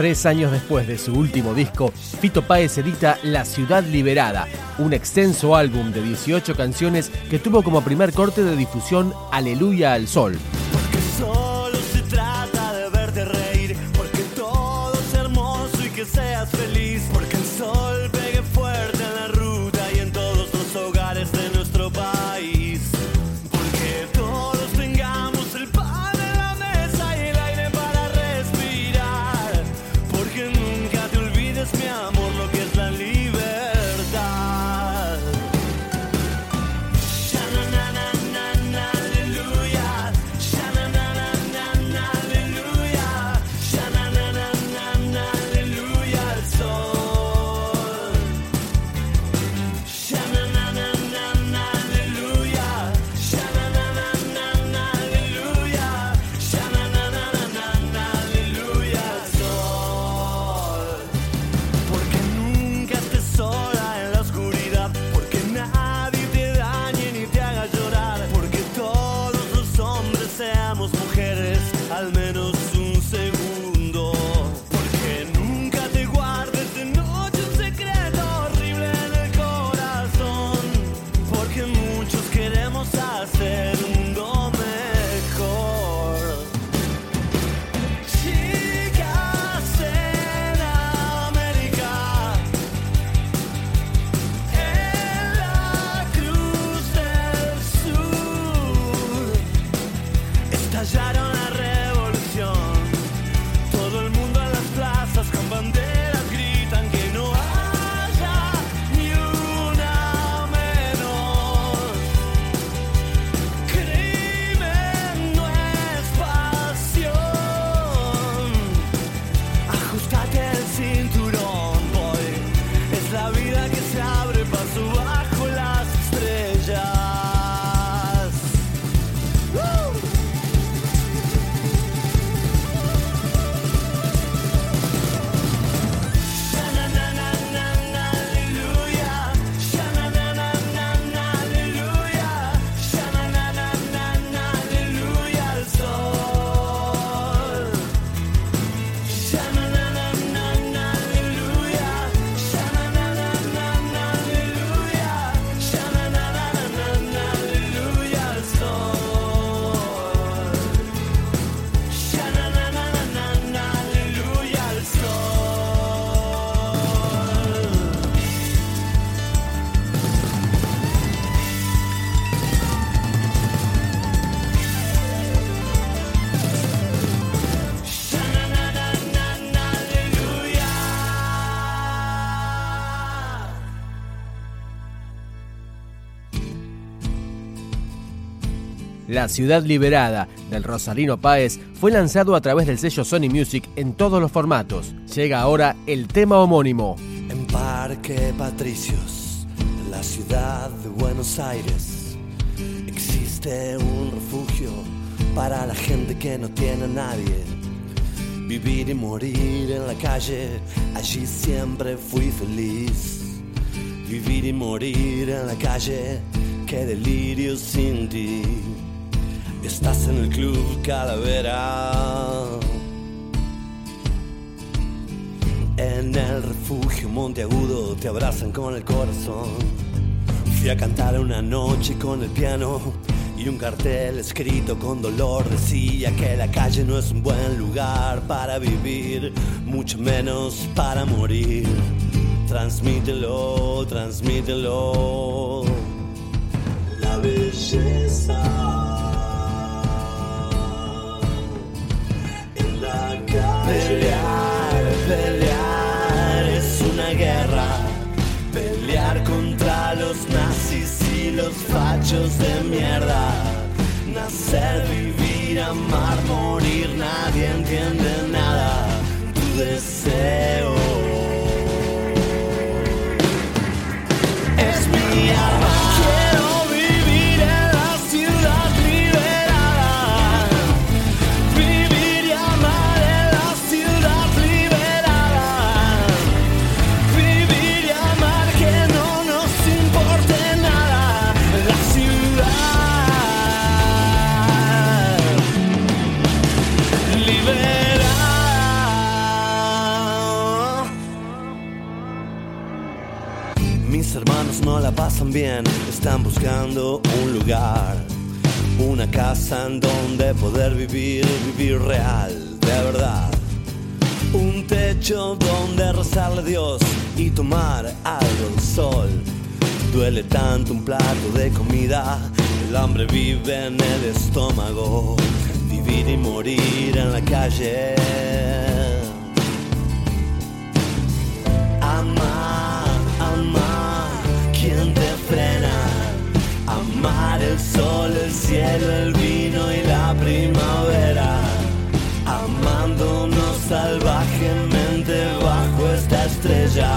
Tres años después de su último disco, Fito Páez edita La Ciudad Liberada, un extenso álbum de 18 canciones que tuvo como primer corte de difusión Aleluya al Sol. La Ciudad Liberada del Rosarino Páez fue lanzado a través del sello Sony Music en todos los formatos. Llega ahora el tema homónimo. En Parque Patricios, la ciudad de Buenos Aires, existe un refugio para la gente que no tiene nadie. Vivir y morir en la calle, allí siempre fui feliz. Vivir y morir en la calle, qué delirio sin ti. Estás en el club Calavera. En el refugio Monteagudo te abrazan con el corazón. Fui a cantar una noche con el piano y un cartel escrito con dolor decía que la calle no es un buen lugar para vivir, mucho menos para morir. Transmítelo, transmítelo. La belleza Pelear, pelear es una guerra. Pelear contra los nazis y los fachos de mierda. Nacer, vivir, amar, morir, nadie entiende nada. Tu deseo pasan bien, están buscando un lugar, una casa en donde poder vivir, vivir real, de verdad. Un techo donde rezarle a Dios y tomar algo de sol. Duele tanto un plato de comida, el hambre vive en el estómago, vivir y morir en la calle. El sol, el cielo, el vino y la primavera. Amándonos salvajemente bajo esta estrella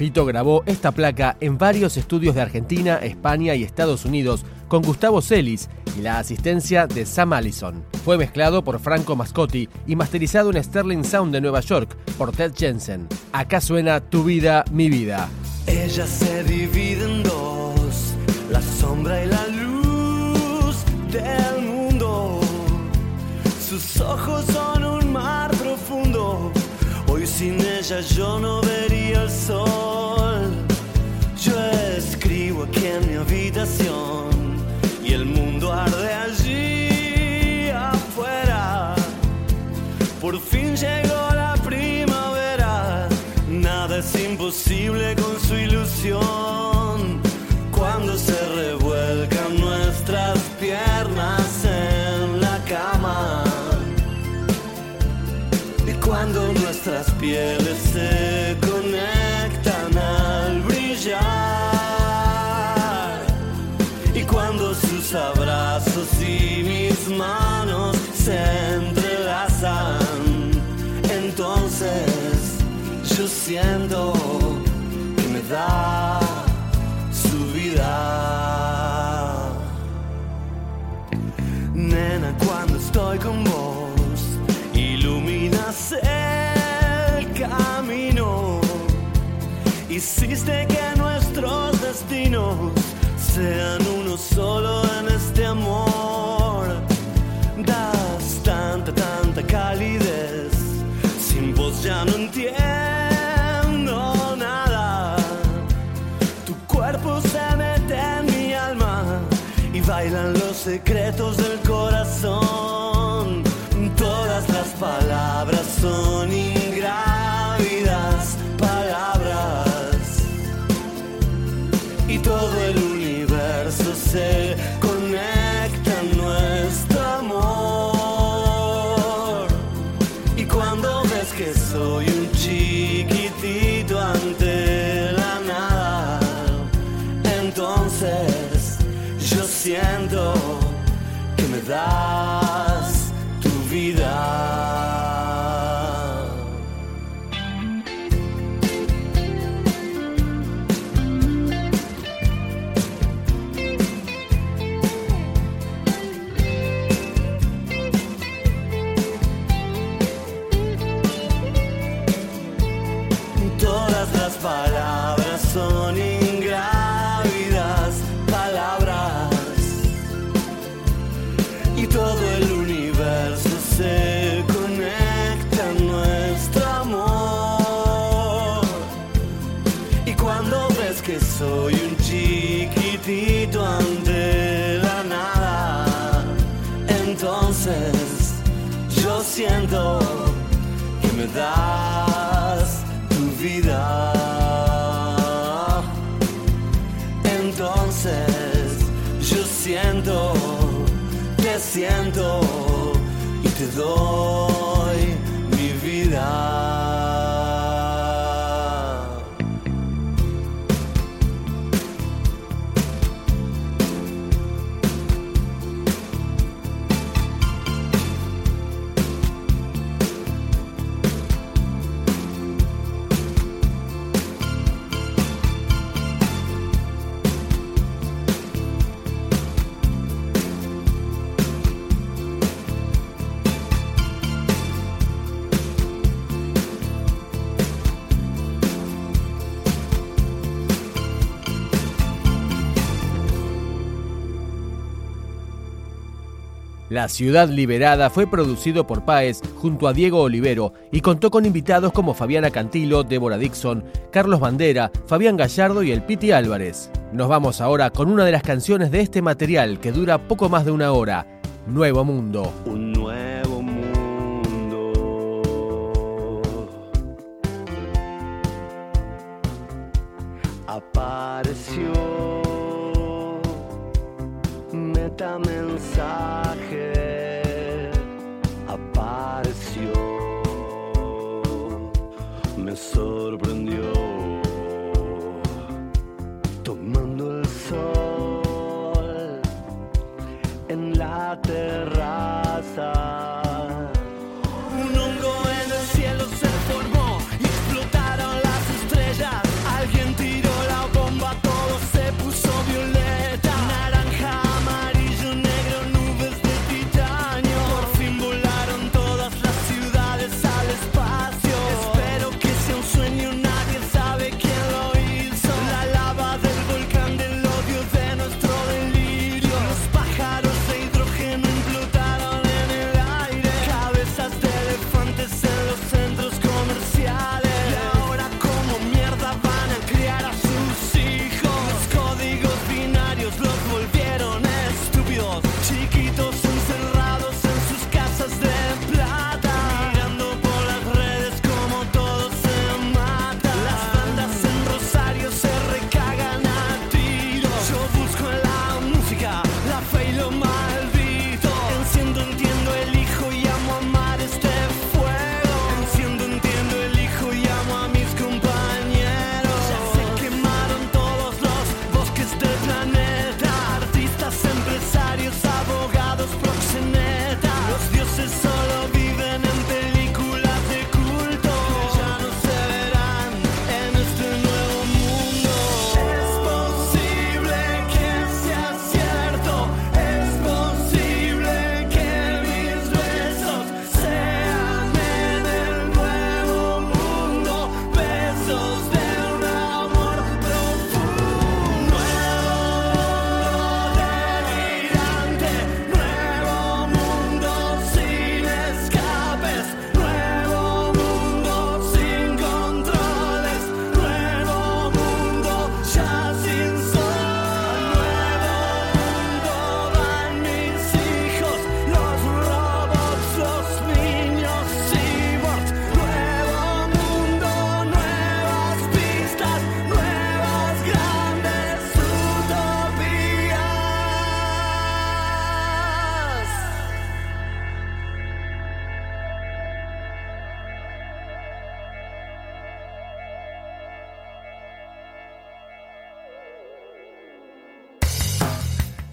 Fito grabó esta placa en varios estudios de Argentina, España y Estados Unidos con Gustavo Celis y la asistencia de Sam Allison. Fue mezclado por Franco Mascotti y masterizado en Sterling Sound de Nueva York por Ted Jensen. Acá suena Tu vida, mi vida. Ella se divide en dos, la sombra y la luz del mundo. Sus ojos son un mar profundo. Sin ella yo no vería el sol. Yo escribo aquí en mi habitación nuestras pieles se conectan al brillar, y cuando sus abrazos y mis manos se entrelazan, entonces yo siento que me da su vida. Nena, cuando estoy con vos, Hiciste que nuestros destinos sean uno solo en este amor. Das tanta, tanta calidez. Sin vos ya no entiendo nada. Tu cuerpo se mete en mi alma y bailan los secretos del corazón. Das tu vida. Entonces yo siento, te siento y te doy La Ciudad Liberada fue producido por Páez junto a Diego Olivero y contó con invitados como Fabiana Cantilo, Débora Dixon, Carlos Bandera, Fabián Gallardo y el Piti Álvarez. Nos vamos ahora con una de las canciones de este material que dura poco más de una hora, Nuevo Mundo. Un nuevo mundo apareció.